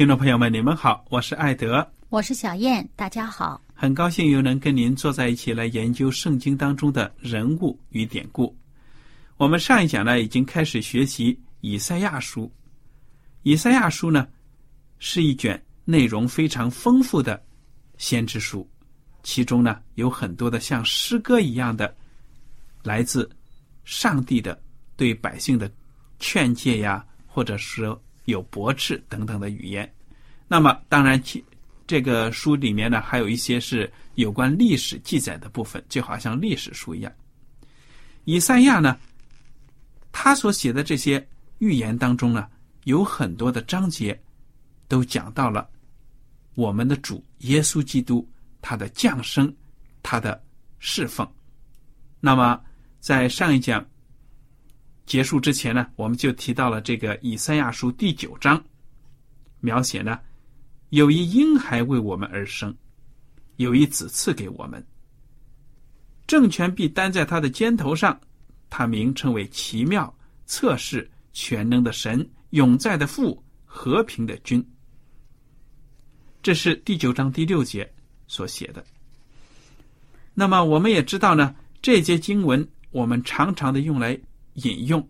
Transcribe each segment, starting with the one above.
听众朋友们，你们好，我是艾德，我是小燕，大家好，很高兴又能跟您坐在一起来研究圣经当中的人物与典故。我们上一讲呢已经开始学习以赛亚书，以赛亚书呢是一卷内容非常丰富的先知书，其中呢有很多的像诗歌一样的来自上帝的对百姓的劝诫呀，或者说。有驳斥等等的语言，那么当然，这个书里面呢，还有一些是有关历史记载的部分，就好像历史书一样。以赛亚呢，他所写的这些预言当中呢，有很多的章节都讲到了我们的主耶稣基督他的降生，他的侍奉。那么在上一讲。结束之前呢，我们就提到了这个以赛亚书第九章，描写呢，有一婴孩为我们而生，有一子赐给我们，政权必担在他的肩头上，他名称为奇妙、测试、全能的神、永在的父、和平的君。这是第九章第六节所写的。那么我们也知道呢，这节经文我们常常的用来。引用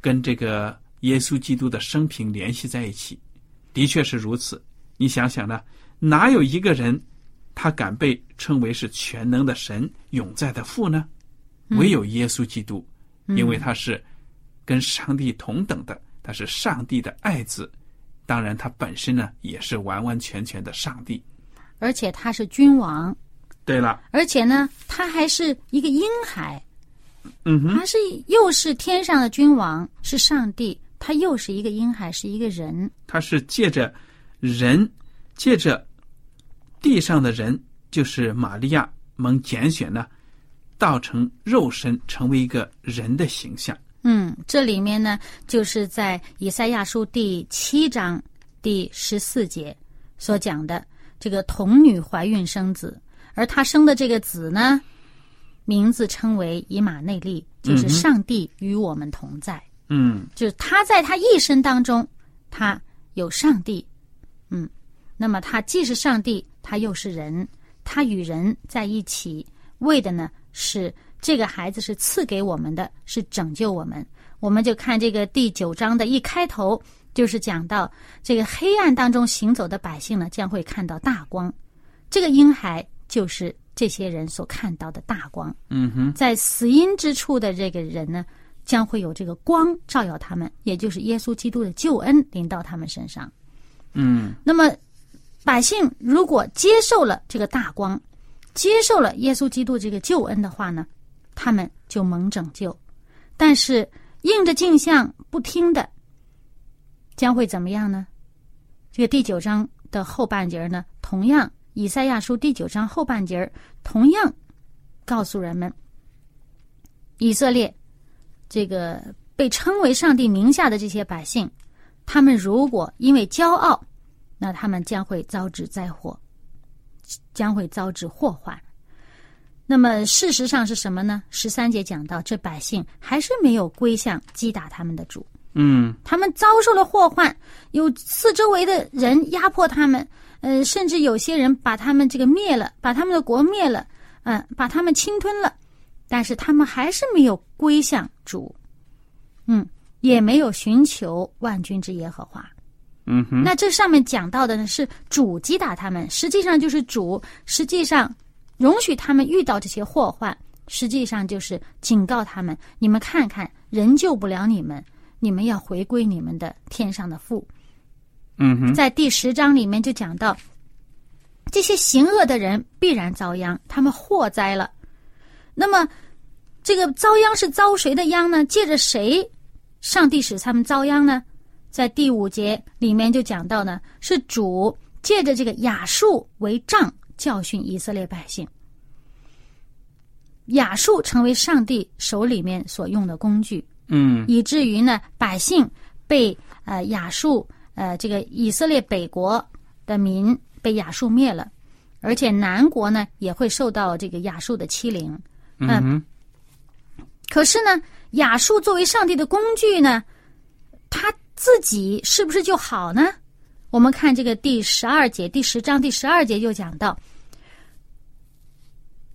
跟这个耶稣基督的生平联系在一起，的确是如此。你想想呢，哪有一个人他敢被称为是全能的神、永在的父呢？唯有耶稣基督，因为他是跟上帝同等的，他是上帝的爱子。当然，他本身呢也是完完全全的上帝，而且他是君王。对了，而且呢，他还是一个婴孩。嗯哼，他是又是天上的君王，是上帝，他又是一个婴孩，是一个人。他是借着人，借着地上的人，就是玛利亚蒙拣选呢，造成肉身，成为一个人的形象。嗯，这里面呢，就是在以赛亚书第七章第十四节所讲的这个童女怀孕生子，而她生的这个子呢。名字称为以马内利，就是上帝与我们同在。嗯，就是他在他一生当中，他有上帝。嗯，那么他既是上帝，他又是人，他与人在一起，为的呢是这个孩子是赐给我们的，是拯救我们。我们就看这个第九章的一开头，就是讲到这个黑暗当中行走的百姓呢，将会看到大光。这个婴孩就是。这些人所看到的大光，嗯哼，在死因之处的这个人呢，将会有这个光照耀他们，也就是耶稣基督的救恩临到他们身上。嗯，那么百姓如果接受了这个大光，接受了耶稣基督这个救恩的话呢，他们就蒙拯救。但是应着镜像不听的，将会怎么样呢？这个第九章的后半截呢，同样。以赛亚书第九章后半截儿，同样告诉人们，以色列这个被称为上帝名下的这些百姓，他们如果因为骄傲，那他们将会遭致灾祸，将会遭致祸患。那么事实上是什么呢？十三节讲到，这百姓还是没有归向击打他们的主，嗯他们遭受了祸患，有四周围的人压迫他们，呃，甚至有些人把他们这个灭了，把他们的国灭了，嗯、把他们侵吞了，但是他们还是没有归向主，嗯，也没有寻求万军之耶和华。嗯哼，那这上面讲到的呢是主击打他们，实际上就是主，实际上容许他们遇到这些祸患，实际上就是警告他们：你们看看，人救不了你们，你们要回归你们的天上的父。嗯哼，在第十章里面就讲到，这些行恶的人必然遭殃，他们祸灾了。那么，这个遭殃是遭谁的殃呢？借着谁，上帝使他们遭殃呢？在第五节里面就讲到呢，是主借着这个亚述为杖教训以色列百姓。亚述成为上帝手里面所用的工具，嗯以至于呢，百姓被呃亚述呃这个以色列北国的民被亚述灭了，而且南国呢也会受到这个亚述的欺凌。嗯，可是呢，亚述作为上帝的工具呢，他自己是不是就好呢？我们看这个第十二节，第十章第十二节就讲到，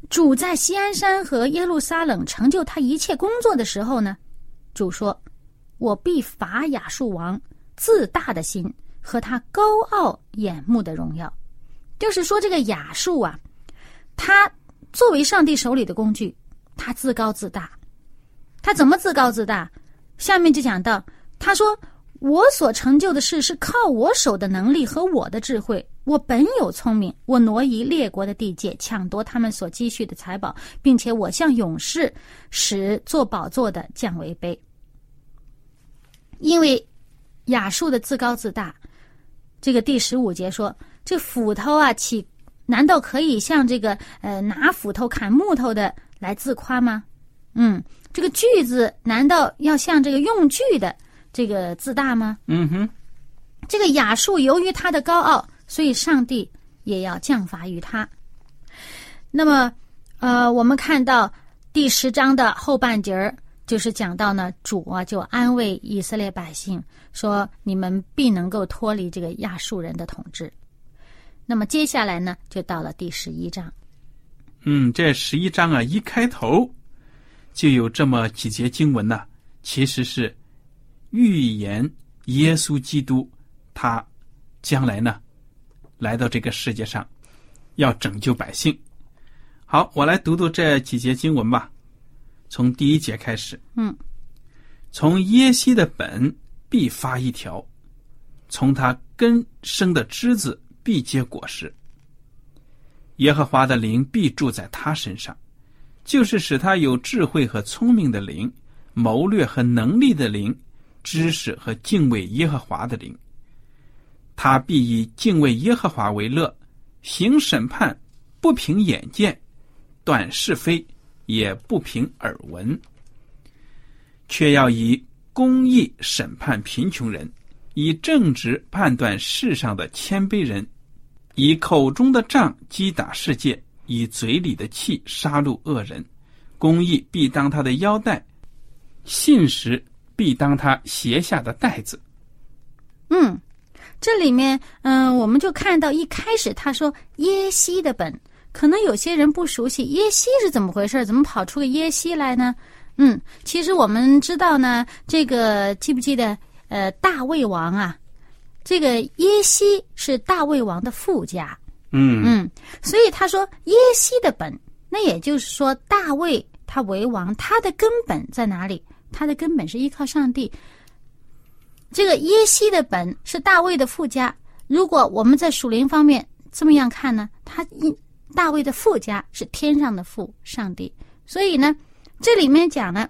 主在锡安山和耶路撒冷成就他一切工作的时候呢，主说：“我必罚亚述王自大的心和他高傲眼目的荣耀。”就是说，这个亚述啊，他作为上帝手里的工具，他自高自大。他怎么自高自大？下面就讲到，他说：“我所成就的事是靠我手的能力和我的智慧。我本有聪明，我挪移列国的地界，抢夺他们所积蓄的财宝，并且我向勇士使做宝座的降为卑。因为亚述的自高自大，这个第十五节说，这斧头啊，岂难道可以像这个呃拿斧头砍木头的来自夸吗？嗯，这个锯子难道要像这个用锯的这个自大吗？嗯哼，这个亚述由于他的高傲，所以上帝也要降罚于他。那么，呃，我们看到第十章的后半截儿，就是讲到呢，主啊就安慰以色列百姓说：“你们必能够脱离这个亚述人的统治。”那么接下来呢，就到了第十一章。嗯，这十一章啊，一开头就有这么几节经文呢，其实是预言耶稣基督他将来呢来到这个世界上，要拯救百姓。好，我来读读这几节经文吧，从第一节开始。嗯，从耶西的本必发一条，从他根生的枝子必结果实。耶和华的灵必住在他身上，就是使他有智慧和聪明的灵，谋略和能力的灵，知识和敬畏耶和华的灵。他必以敬畏耶和华为乐，行审判不凭眼见，断是非也不凭耳闻，却要以公义审判贫穷人，以正直判断世上的谦卑人。以口中的杖击打世界，以嘴里的气杀戮恶人。公义必当他的腰带，信实必当他鞋下的带子。嗯，这里面，嗯、我们就看到一开始他说耶西的本，可能有些人不熟悉耶西是怎么回事，怎么跑出个耶西来呢？嗯，其实我们知道呢，这个记不记得，呃，大卫王啊，这个耶西是大卫王的父家，嗯嗯，所以他说耶西的本，那也就是说大卫他为王，他的根本在哪里？他的根本是依靠上帝。这个耶西的本是大卫的父家。如果我们在属灵方面这么样看呢，他因大卫的父家是天上的父上帝，所以呢，这里面讲呢，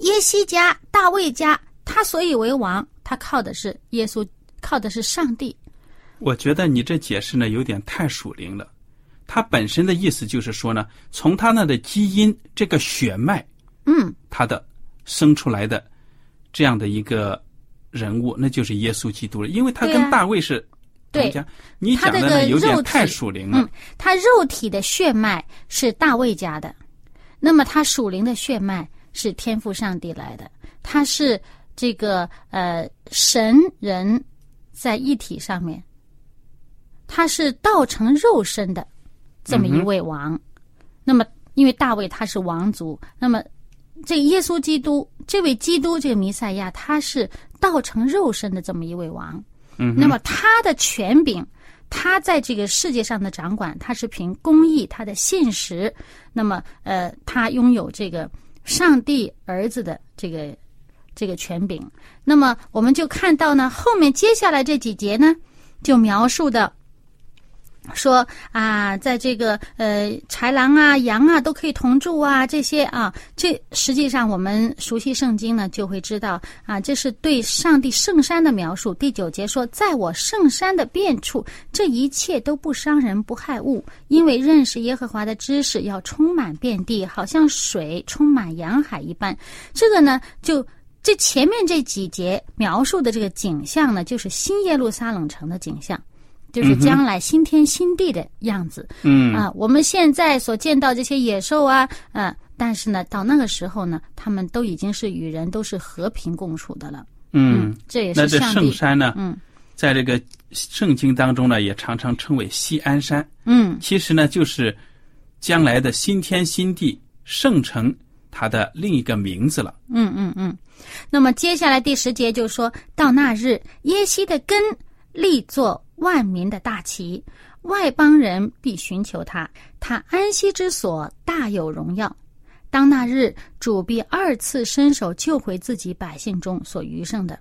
耶西家、大卫家，他所以为王，他靠的是耶稣，靠的是上帝。我觉得你这解释呢有点太属灵了。它本身的意思就是说呢，从他那的基因这个血脉，嗯，他的生出来的这样的一个人物，那就是耶稣基督了。因为他跟大卫是对，你讲的他这个呢有点肉太属灵了。嗯，他肉体的血脉是大卫家的，那么他属灵的血脉是天赋上帝来的，他是这个呃神人在一体上面，他是道成肉身的这么一位王。那么，因为大卫他是王族，那么这耶稣基督这位基督这个弥赛亚，他是道成肉身的这么一位王。嗯，那么他的权柄，他在这个世界上的掌管，他是凭公义，他的信实。那么，呃，他拥有这个上帝儿子的这个这个权柄。那么，我们就看到呢，后面接下来这几节呢，就描述的。说啊，在这个呃豺狼啊、羊啊都可以同住啊，这些啊，这实际上我们熟悉圣经呢，就会知道啊，这是对上帝圣山的描述。第九节说，在我圣山的遍处，这一切都不伤人不害物，因为认识耶和华的知识要充满遍地，好像水充满洋海一般。这个呢，就这前面这几节描述的这个景象呢，就是新耶路撒冷城的景象。就是将来新天新地的样子，嗯啊，我们现在所见到这些野兽啊，啊，但是呢，到那个时候呢，他们都已经是与人都是和平共处的了。嗯，这也那这是上帝，圣山呢，嗯在这个圣经当中呢，也常常称为西安山。嗯其实呢，就是将来的新天新地圣城它的另一个名字了。嗯嗯嗯。那么接下来第十节就说到那日，耶西的根立作万民的大旗，外邦人必寻求他，他安息之所大有荣耀。当那日，主必二次伸手救回自己百姓中所余剩的。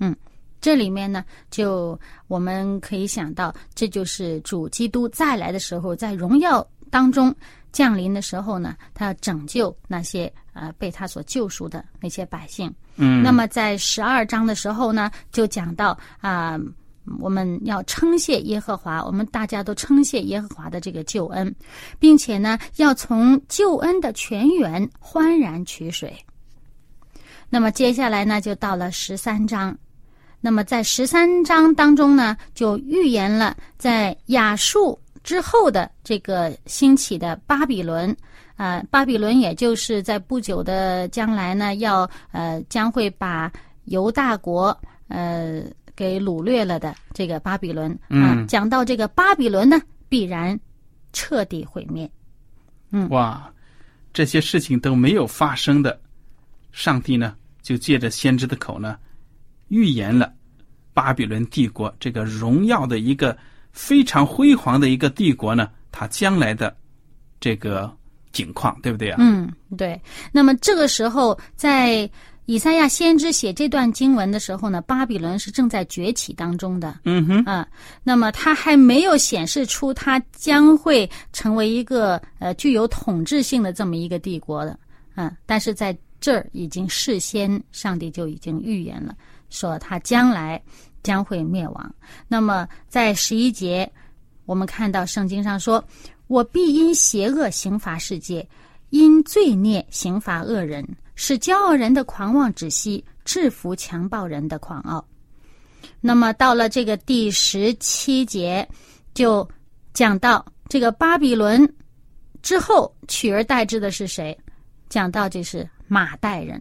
嗯，这里面呢，就我们可以想到，这就是主基督再来的时候，在荣耀当中降临的时候呢，他要拯救那些呃被他所救赎的那些百姓。嗯，那么在十二章的时候呢，就讲到啊、我们要称谢耶和华，我们大家都称谢耶和华的这个救恩，并且呢，要从救恩的泉源欢然取水。那么接下来呢，就到了十三章。那么在十三章当中呢，就预言了在亚述之后的这个兴起的巴比伦，啊、巴比伦也就是在不久的将来呢，要呃将会把犹大国呃给掳掠了的这个巴比伦啊、嗯讲到这个巴比伦呢，必然彻底毁灭。嗯哇，这些事情都没有发生的，上帝呢就借着先知的口呢，预言了巴比伦帝国这个荣耀的一个非常辉煌的一个帝国呢，它将来的这个景况，对不对啊？嗯，对。那么这个时候，在以赛亚先知写这段经文的时候呢，巴比伦是正在崛起当中的。嗯哼，啊，那么他还没有显示出他将会成为一个呃具有统治性的这么一个帝国的，嗯、但是在这儿已经事先上帝就已经预言了，说他将来将会灭亡。那么在十一节，我们看到圣经上说：“我必因邪恶刑罚世界，因罪孽刑罚恶人，使骄傲人的狂妄止息，制服强暴人的狂傲。”那么到了这个第十七节，就讲到这个巴比伦之后取而代之的是谁？讲到这是马代人，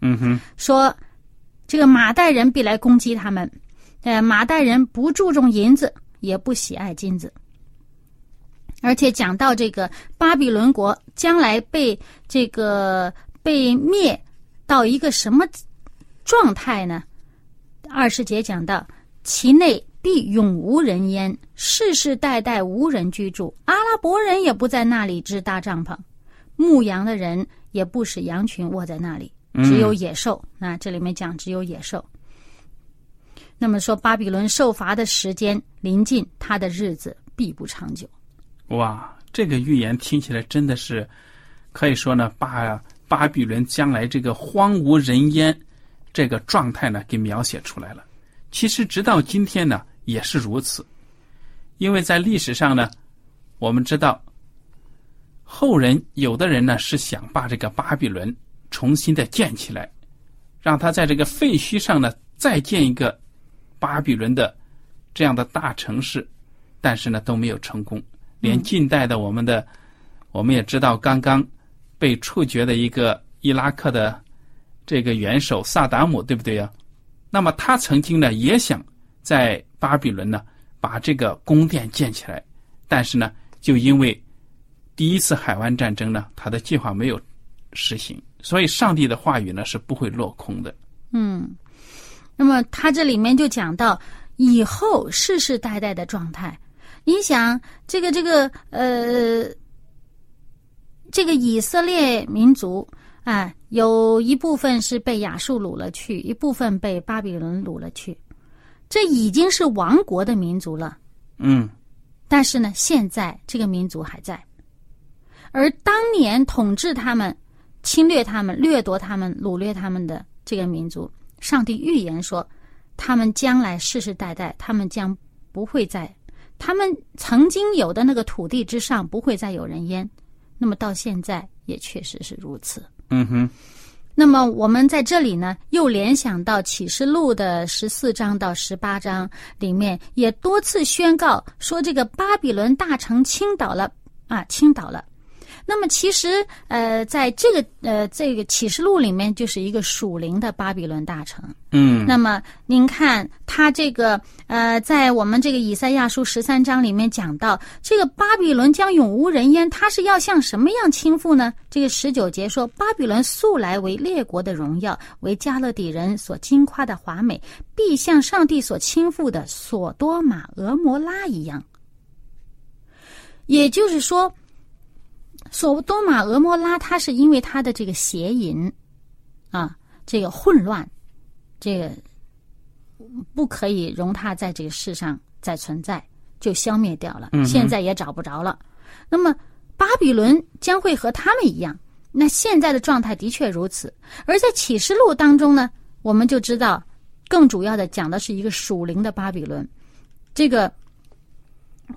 嗯哼，说这个马代人必来攻击他们。呃，马代人不注重银子，也不喜爱金子，而且讲到这个巴比伦国将来被这个被灭到一个什么状态呢？二十节讲到，其内必永无人烟，世世代代无人居住，阿拉伯人也不在那里支搭帐篷，牧羊的人也不使羊群卧在那里，只有野兽。那这里面讲只有野兽。那么说，巴比伦受罚的时间临近，他的日子必不长久。哇，这个预言听起来真的是，可以说呢，把巴比伦将来这个荒无人烟这个状态呢，给描写出来了。其实直到今天呢，也是如此。因为在历史上呢，我们知道后人有的人呢是想把这个巴比伦重新的建起来，让他在这个废墟上呢再建一个巴比伦的这样的大城市，但是呢都没有成功。连近代的我们的，我们也知道，刚刚被处决的一个伊拉克的这个元首萨达姆，对不对呀？那么他曾经呢也想在巴比伦呢把这个宫殿建起来，但是呢就因为第一次海湾战争呢，他的计划没有实行，所以上帝的话语呢是不会落空的。嗯，那么他这里面就讲到以后世世代代的状态。你想，这个这个呃，这个以色列民族啊，有一部分是被亚述掳了去，一部分被巴比伦掳了去，这已经是亡国的民族了。嗯，但是呢，现在这个民族还在，而当年统治他们、侵略他们、掠夺他们、掳掠他们的这个民族，上帝预言说，他们将来世世代代，他们将不会再。他们曾经有的那个土地之上不会再有人烟，那么到现在也确实是如此。嗯哼。那么我们在这里呢，又联想到启示录的十四章到十八章里面，也多次宣告说这个巴比伦大城倾倒了啊，倾倒了。那么其实，呃，在这个呃这个启示录里面，就是一个属灵的巴比伦大城。嗯。那么您看，他这个呃，在我们这个以赛亚书十三章里面讲到，这个巴比伦将永无人烟，他是要向什么样倾覆呢？这个十九节说，巴比伦素来为列国的荣耀，为加勒底人所惊夸的华美，必像上帝所倾覆的索多玛、俄摩拉一样。也就是说。索多玛、俄摩拉，它是因为它的这个邪淫，啊，这个混乱，这个不可以容它在这个世上再存在，就消灭掉了。现在也找不着了。那么巴比伦将会和他们一样。那现在的状态的确如此。而在启示录当中呢，我们就知道，更主要的讲的是一个属灵的巴比伦，这个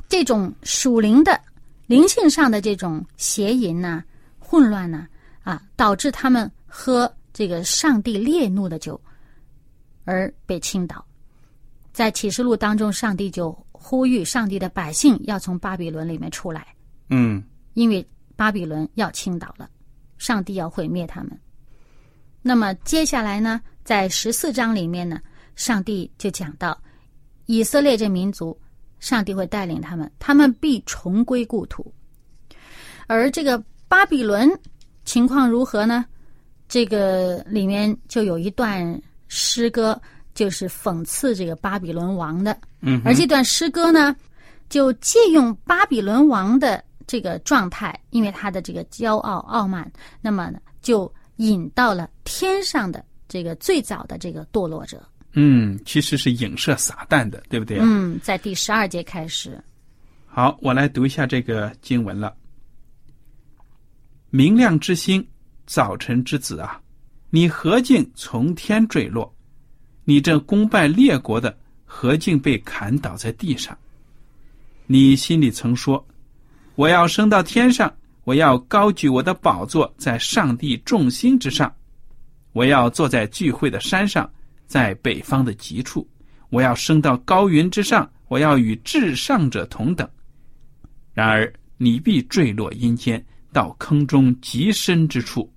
这种属灵的。灵性上的这种邪淫呐、混乱呐，啊，导致他们喝这个上帝烈怒的酒，而被倾倒。在启示录当中，上帝就呼吁上帝的百姓要从巴比伦里面出来。嗯，因为巴比伦要倾倒了，上帝要毁灭他们。那么接下来呢，在十四章里面呢，上帝就讲到以色列这民族。上帝会带领他们，他们必重归故土。而这个巴比伦情况如何呢？这个里面就有一段诗歌，就是讽刺这个巴比伦王的。嗯，而这段诗歌呢，就借用巴比伦王的这个状态，因为他的这个骄傲傲慢，那么呢，就引到了天上的这个最早的这个堕落者。嗯，其实是影射撒旦的，对不对？嗯，在第十二节开始。好，我来读一下这个经文了。明亮之星，早晨之子啊，你何竟从天坠落？你这功败列国的，何竟被砍倒在地上？你心里曾说：“我要升到天上，我要高举我的宝座在上帝众星之上，我要坐在聚会的山上。”在北方的极处，我要升到高云之上，我要与至上者同等。然而你必坠落阴间，到坑中极深之处。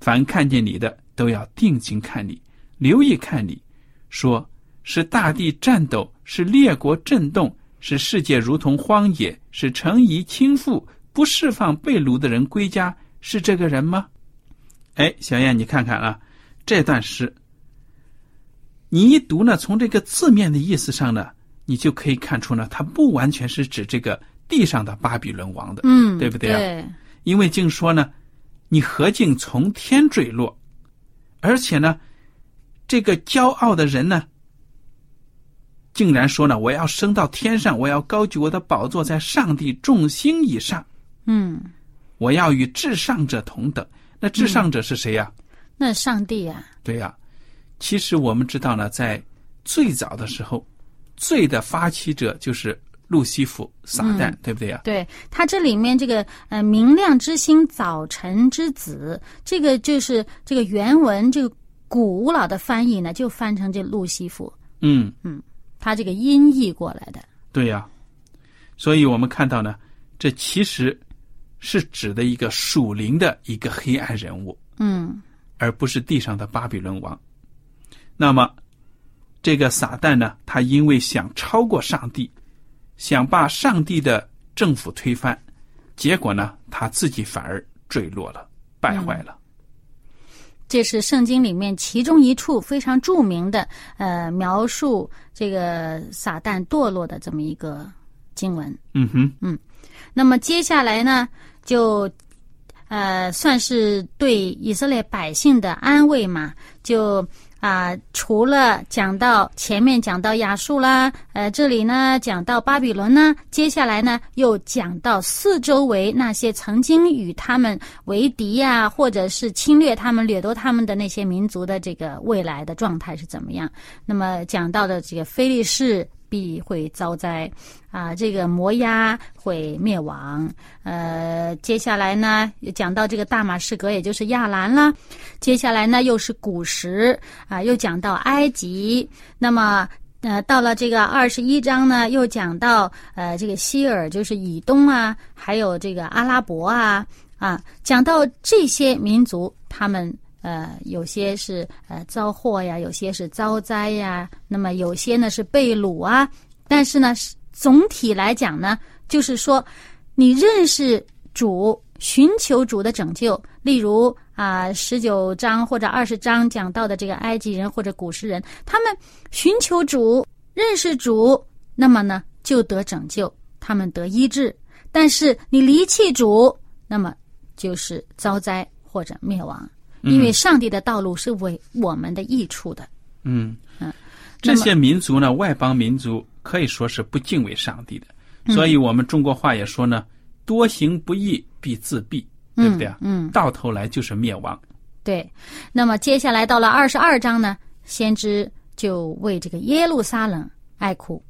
凡看见你的，都要定睛看你，留意看你，说是大地颤抖，是列国震动，是世界如同荒野，是城夷倾覆，不释放被掳的人归家，是这个人吗？哎，小燕，你看看啊，这段诗。你一读呢，从这个字面的意思上呢，你就可以看出呢，它不完全是指这个地上的巴比伦王的，嗯，对不对啊？对。因为经说呢，你何竟从天坠落？而且呢，这个骄傲的人呢，竟然说呢，我要升到天上，我要高举我的宝座在上帝众星以上，嗯，我要与至上者同等。那至上者是谁呀？那上帝呀。对呀。其实我们知道呢，在最早的时候，罪的发起者就是路西弗撒旦，对不对啊？对他这里面这个呃明亮之星早晨之子，这个就是这个原文这个古老的翻译呢，就翻成这路西弗。嗯嗯，他这个音译过来的。对呀，所以我们看到呢，这其实是指的一个属灵的一个黑暗人物，嗯而不是地上的巴比伦王。那么，这个撒旦呢，他因为想超过上帝，想把上帝的政府推翻，结果呢，他自己反而坠落了，败坏了。这是圣经里面其中一处非常著名的呃描述这个撒旦堕落的这么一个经文。嗯哼，嗯那么接下来呢，就呃算是对以色列百姓的安慰嘛，就啊、除了讲到前面讲到亚述啦，呃，这里呢讲到巴比伦呢，接下来呢又讲到四周围那些曾经与他们为敌呀、或者是侵略他们、掠夺他们的那些民族的这个未来的状态是怎么样。那么讲到的这个菲利士必会遭灾，啊，这个摩押会灭亡。呃，接下来呢，又讲到这个大马士革，也就是亚兰啦。接下来呢，又是古时啊，又讲到埃及。那么。呃，到了这个二十一章呢，又讲到呃，这个希尔就是以东啊，还有这个阿拉伯啊，啊，讲到这些民族，他们呃，有些是呃遭祸呀，有些是遭灾呀，那么有些呢是被掳啊。但是呢，总体来讲呢，就是说，你认识主，寻求主的拯救。例如啊，十九章或者二十章讲到的这个埃及人或者古时人，他们寻求主，认识主，那么呢就得拯救，他们得医治。但是你离弃主，那么就是遭灾或者灭亡。因为上帝的道路是为我们的益处的。嗯嗯，这些民族呢，外邦民族可以说是不敬畏上帝的，所以我们中国话也说呢，多行不义必自毙，对不对啊？嗯，到头来就是灭亡。对。那么接下来到了二十二章呢，先知就为这个耶路撒冷哀哭，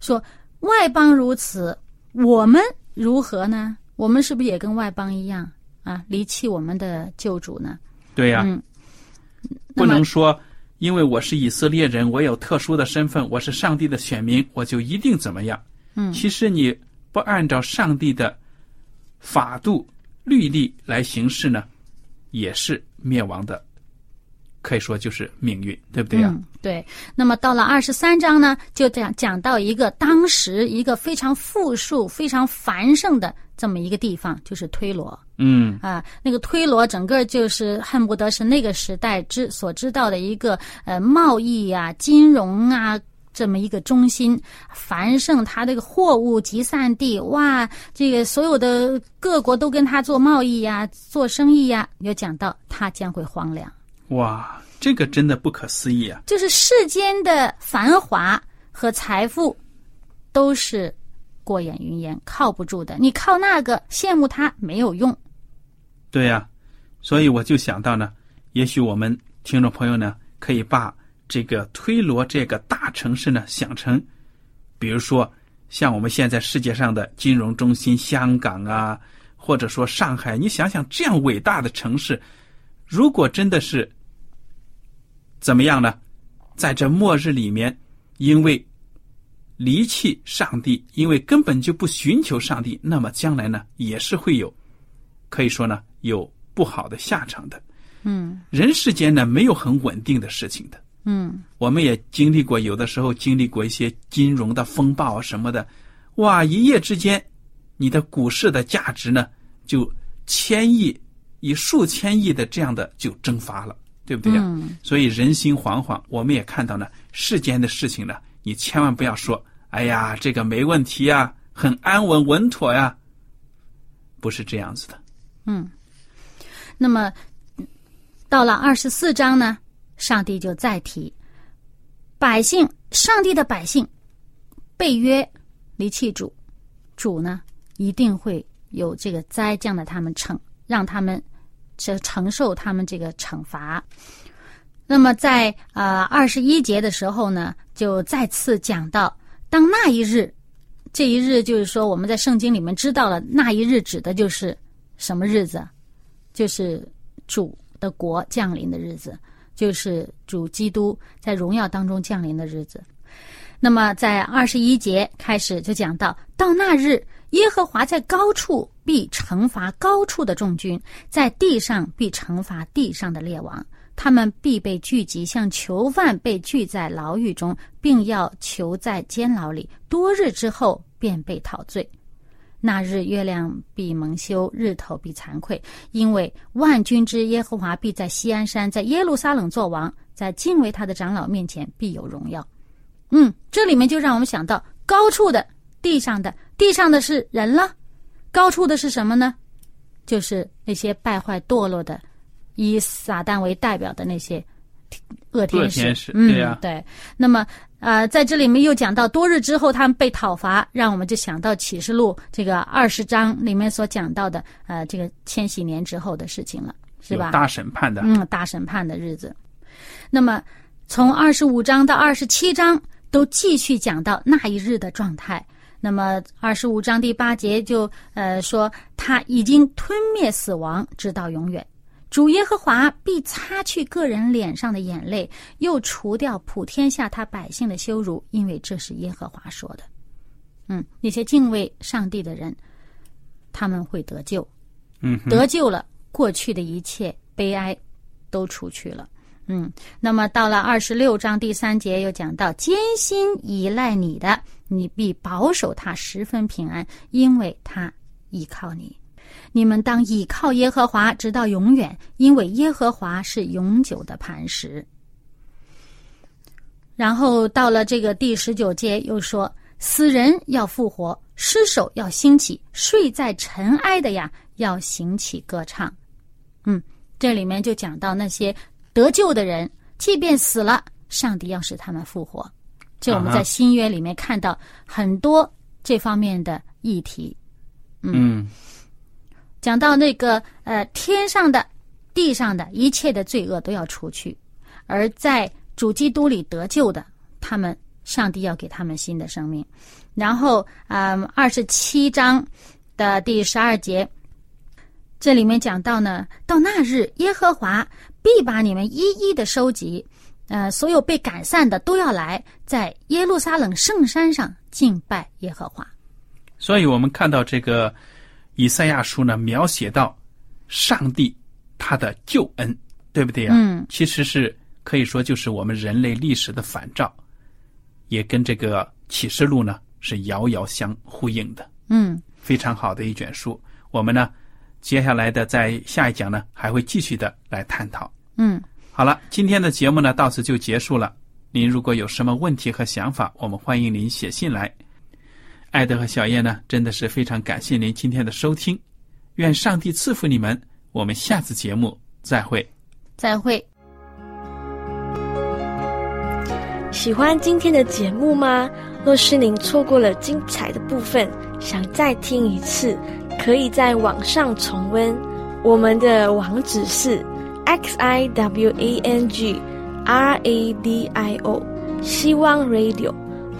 说外邦如此，我们如何呢？我们是不是也跟外邦一样啊，离弃我们的救主呢？对呀、嗯。不能说因为我是以色列人，我有特殊的身份，我是上帝的选民，我就一定怎么样。嗯。其实你不按照上帝的法度律例来行事呢，也是灭亡的，可以说就是命运，对不对呀、嗯，对。那么到了二十三章呢，就讲讲到一个当时一个非常富庶、非常繁盛的这么一个地方，就是推罗嗯啊。那个推罗整个就是恨不得是那个时代知所知道的一个呃贸易啊、金融啊。这么一个中心繁盛，它这个货物集散地，哇，这个所有的各国都跟他做贸易呀、做生意呀。有讲到它将会荒凉。哇，这个真的不可思议啊！就是世间的繁华和财富都是过眼云烟，靠不住的。你靠那个羡慕它没有用。对呀、所以我就想到呢，也许我们听众朋友呢，可以把这个推罗这个大城市呢想成，比如说像我们现在世界上的金融中心香港啊，或者说上海，你想想这样伟大的城市，如果真的是怎么样呢？在这末日里面，因为离弃上帝，因为根本就不寻求上帝，那么将来呢，也是会有，可以说呢，有不好的下场的。嗯人世间呢，没有很稳定的事情的。嗯我们也经历过，有的时候经历过一些金融的风暴啊什么的，哇，一夜之间，你的股市的价值呢，就千亿、以数千亿的这样的就蒸发了，对不对呀、嗯所以人心惶惶，我们也看到呢，世间的事情呢，你千万不要说，哎呀，这个没问题呀，很安稳稳妥呀，不是这样子的。嗯。那么到了二十四章呢，上帝就再提百姓，上帝的百姓被约离弃主，主呢一定会有这个灾降的他们惩，让他们这承受他们这个惩罚。那么在呃二十一节的时候呢，就再次讲到当那一日，这一日就是说我们在圣经里面知道了，那一日指的就是什么日子？就是主的国降临的日子，就是主基督在荣耀当中降临的日子。那么在二十一节开始就讲到，到那日，耶和华在高处必惩罚高处的众军，在地上必惩罚地上的列王。他们必被聚集，像囚犯被聚在牢狱中，并要囚在监牢里，多日之后便被陶醉。那日月亮必蒙羞，日头必惭愧，因为万军之耶和华必在西安山，在耶路撒冷作王，在敬畏他的长老面前必有荣耀。嗯，这里面就让我们想到高处的、地上的，地上的是人了，高处的是什么呢？就是那些败坏堕落的。以撒旦为代表的那些恶天使，嗯，对呀，对。那么，呃，在这里面又讲到多日之后他们被讨伐，让我们就想到启示录这个二十章里面所讲到的，呃，这个千禧年之后的事情了，是吧？大审判的，嗯，大审判的日子。那么，从二十五章到二十七章都继续讲到那一日的状态。那么，二十五章第八节就呃说他已经吞灭死亡，直到永远。主耶和华必擦去个人脸上的眼泪，又除掉普天下他百姓的羞辱，因为这是耶和华说的。嗯，那些敬畏上帝的人，他们会得救。嗯，得救了，过去的一切悲哀都除去了。嗯，那么到了二十六章第三节又讲到：艰辛依赖你的，你必保守他十分平安，因为他依靠你。你们当倚靠耶和华，直到永远，因为耶和华是永久的磐石。然后到了这个第十九节，又说：死人要复活，尸首要兴起，睡在尘埃的呀，要行起歌唱。嗯，这里面就讲到那些得救的人，即便死了，上帝要使他们复活。就我们在新约里面看到很多这方面的议题。嗯。讲到那个呃，天上的、地上的一切的罪恶都要除去，而在主基督里得救的，他们上帝要给他们新的生命。然后，嗯，二十七章的第十二节，这里面讲到呢，到那日，耶和华必把你们一一的收集，呃，所有被赶散的都要来，在耶路撒冷圣山上敬拜耶和华。所以我们看到这个。以赛亚书呢，描写到上帝他的救恩，对不对啊？嗯，其实是可以说就是我们人类历史的反照，也跟这个启示录呢是遥遥相呼应的。嗯，非常好的一卷书。我们呢，接下来的在下一讲呢，还会继续的来探讨。嗯，好了，今天的节目呢到此就结束了。您如果有什么问题和想法，我们欢迎您写信来。艾德和小叶呢，真的是非常感谢您今天的收听，愿上帝赐福你们。我们下次节目再会，再会。喜欢今天的节目吗？若是您错过了精彩的部分，想再听一次，可以在网上重温。我们的网址是 x i w a n g r a d i o，希望 Radio。